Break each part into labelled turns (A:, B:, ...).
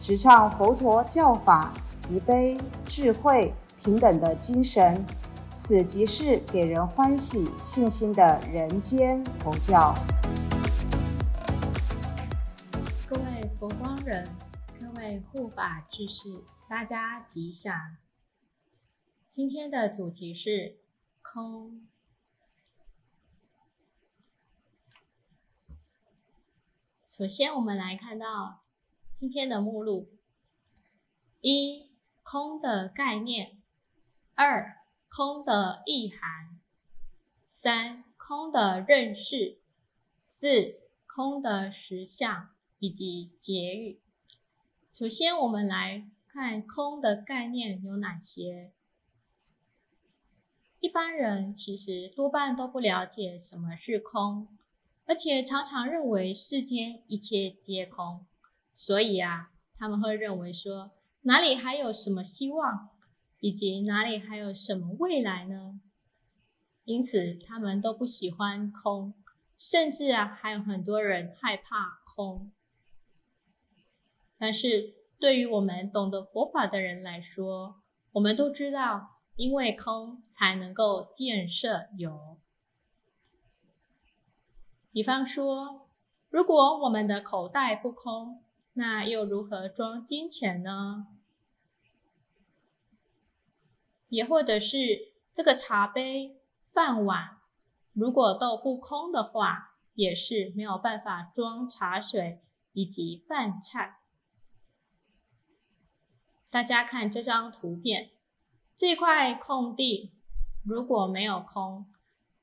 A: 直唱佛陀教法慈悲、智慧、平等的精神。此即是给人欢喜、信心的人间佛教。
B: 各位佛光人，各位护法居士，大家吉祥。今天的主题是空。首先，我们来看到今天的目录：一、空的概念；二、空的意涵；三、空的认识；四、空的实相以及结语。首先，我们来看空的概念有哪些。一般人其实多半都不了解什么是空，而且常常认为世间一切皆空，所以啊，他们会认为说哪里还有什么希望，以及哪里还有什么未来呢？因此，他们都不喜欢空，甚至啊，还有很多人害怕空。但是，对于我们懂得佛法的人来说，我们都知道。因为空才能够建设有。比方说，如果我们的口袋不空，那又如何装金钱呢？也或者是这个茶杯、饭碗，如果都不空的话，也是没有办法装茶水以及饭菜。大家看这张图片。这块空地如果没有空，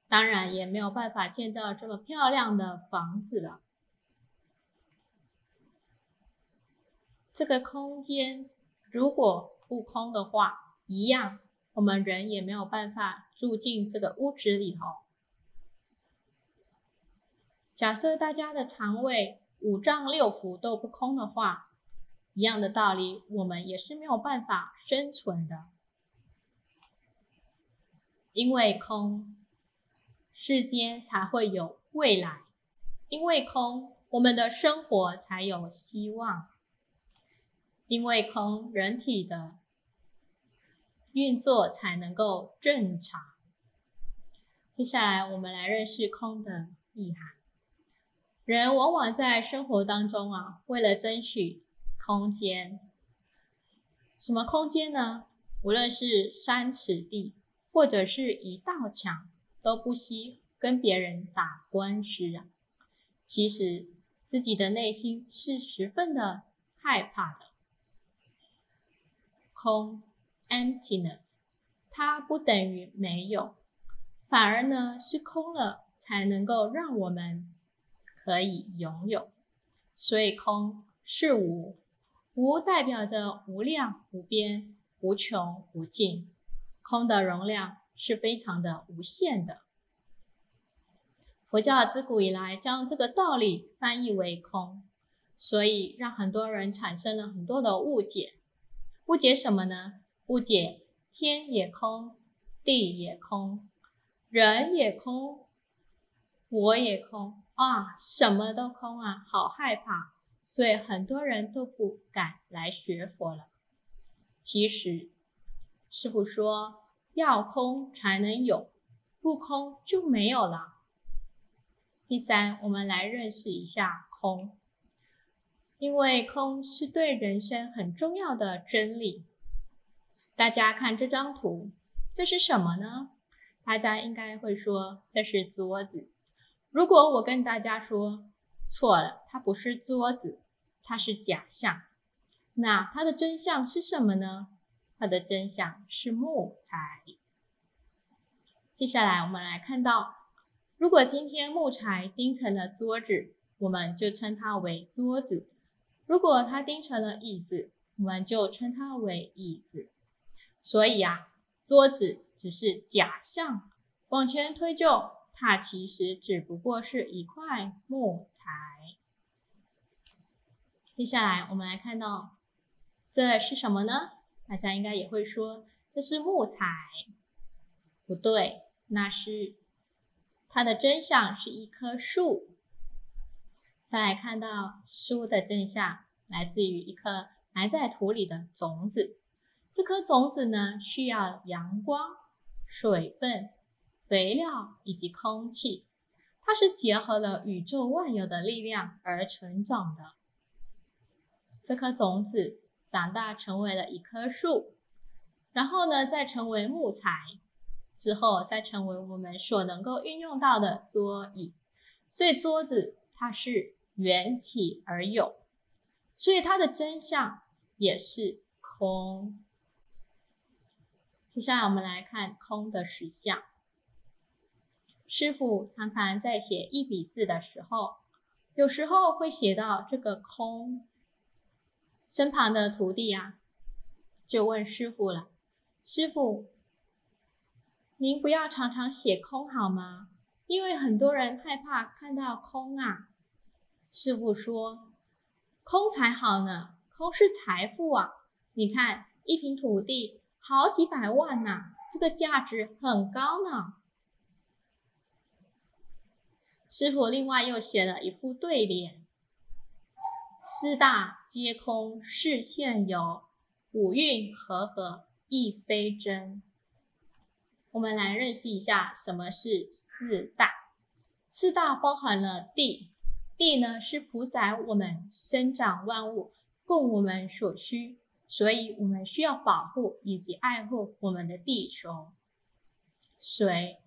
B: 当然也没有办法建造这么漂亮的房子了。这个空间如果不空的话，一样，我们人也没有办法住进这个屋子里头。假设大家的肠胃、五脏六腑都不空的话，一样的道理，我们也是没有办法生存的。因为空，世间才会有未来；因为空，我们的生活才有希望；因为空，人体的运作才能够正常。接下来，我们来认识空的意涵。人往往在生活当中啊，为了争取空间，什么空间呢？无论是三尺地。或者是一道墙都不惜跟别人打官司啊！其实自己的内心是十分的害怕的。空 （emptiness） 它不等于没有，反而呢是空了才能够让我们可以拥有。所以空是无，无代表着无量无边、无穷无尽。空的容量是非常的无限的。佛教自古以来将这个道理翻译为空，所以让很多人产生了很多的误解。误解什么呢？误解天也空，地也空，人也空，我也空啊，什么都空啊，好害怕，所以很多人都不敢来学佛了。其实。师傅说：“要空才能有，不空就没有了。”第三，我们来认识一下空，因为空是对人生很重要的真理。大家看这张图，这是什么呢？大家应该会说这是桌子。如果我跟大家说错了，它不是桌子，它是假象，那它的真相是什么呢？它的真相是木材。接下来我们来看到，如果今天木材钉成了桌子，我们就称它为桌子；如果它钉成了椅子，我们就称它为椅子。所以啊，桌子只是假象，往前推就，它其实只不过是一块木材。接下来我们来看到，这是什么呢？大家应该也会说，这是木材。不对，那是它的真相是一棵树。再来看到树的真相，来自于一颗埋在土里的种子。这颗种子呢，需要阳光、水分、肥料以及空气，它是结合了宇宙万有的力量而成长的。这颗种子长大成为了一棵树，然后呢，再成为木材，之后再成为我们所能够运用到的桌椅。所以桌子它是缘起而有，所以它的真相也是空。接下来我们来看空的实相。师傅常常在写一笔字的时候，有时候会写到这个空。身旁的徒弟啊，就问师傅了：“师傅，您不要常常写空好吗？因为很多人害怕看到空啊。”师傅说：“空才好呢，空是财富啊！你看一平土地。”好几百万呐，这个价值很高呢。师傅另外又写了一副对联：“四大皆空是现有，五蕴和合亦非真。”我们来认识一下什么是四大。四大包含了地，地呢是主宰我们生长万物，供我们所需。所以我们需要保护以及爱护我们的地球。水，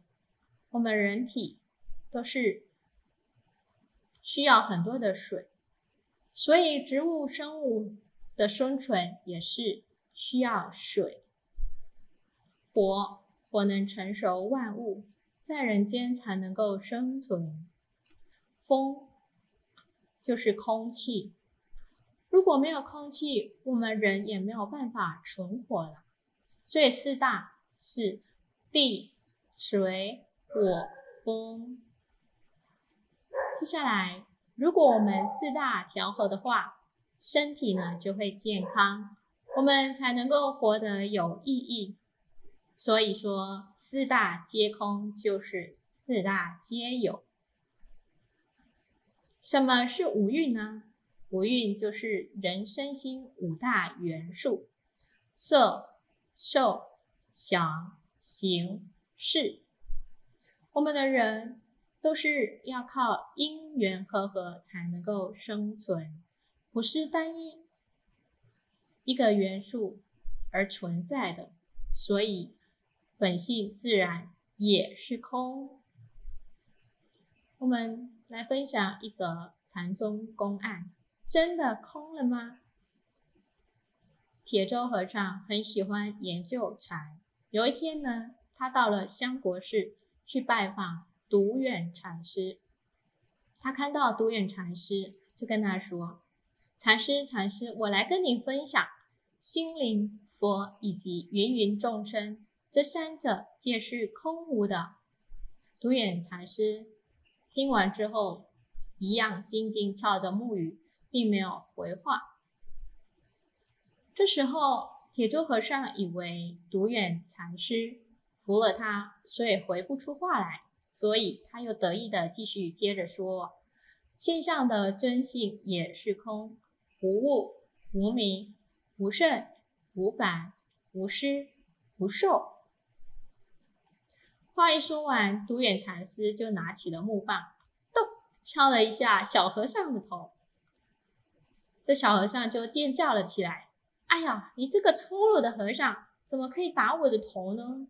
B: 我们人体都是需要很多的水，所以植物生物的生存也是需要水。火，火能成熟万物，在人间才能够生存。风，就是空气。如果没有空气，我们人也没有办法存活了。所以四大是地、水、火、风。接下来，如果我们四大调和的话，身体呢就会健康，我们才能够活得有意义。所以说，四大皆空就是四大皆有。什么是五蕴呢？五蕴就是人身心五大元素：色、受、想、行、识。我们的人都是要靠因缘和合才能够生存，不是单一一个元素而存在的，所以本性自然也是空。我们来分享一则禅宗公案。真的空了吗？铁舟和尚很喜欢研究禅。有一天呢，他到了香国寺去拜访独远禅师。他看到独远禅师，就跟他说：“禅师，禅师，我来跟你分享，心灵、佛以及芸芸众生，这三者皆是空无的。”独远禅师听完之后，一样静静翘着木鱼。并没有回话。这时候，铁舟和尚以为独眼禅师服了他，所以回不出话来，所以他又得意的继续接着说：“现象的真性也是空，无物、无名、无圣、无反、无失、无受。”话一说完，独眼禅师就拿起了木棒，咚敲了一下小和尚的头。这小和尚就尖叫了起来：“哎呀，你这个粗鲁的和尚，怎么可以打我的头呢？”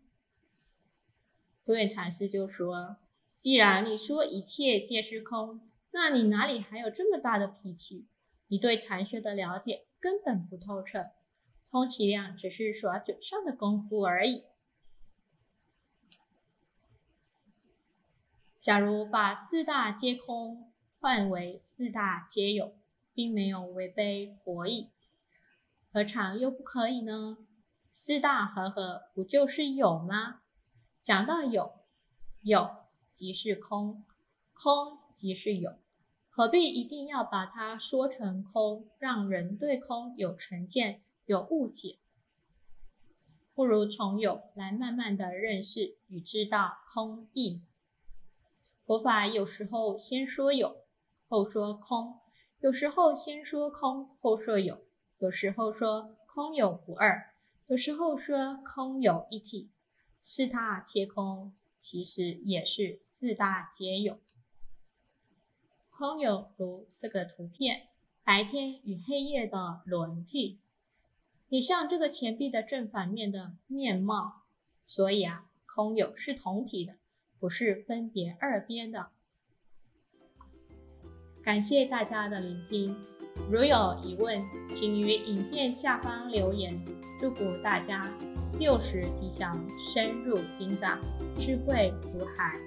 B: 独眼禅师就说：“既然你说一切皆是空，那你哪里还有这么大的脾气？你对禅学的了解根本不透彻，充其量只是耍嘴上的功夫而已。假如把四大皆空换为四大皆有。”并没有违背佛意，何尝又不可以呢？四大和合不就是有吗？讲到有，有即是空，空即是有，何必一定要把它说成空，让人对空有成见、有误解？不如从有来慢慢的认识与知道空意。佛法有时候先说有，后说空；有时候先说空，后说有；有时候说空有不二，有时候说空有一体。四大皆空，其实也是四大皆有。空有如这个图片，白天与黑夜的轮替，也像这个钱币的正反面的面貌。所以啊，空有是同体的，不是分别二边的。感谢大家的聆听，如有疑问，请于影片下方留言。祝福大家。六时吉祥，深入经藏，智慧如海。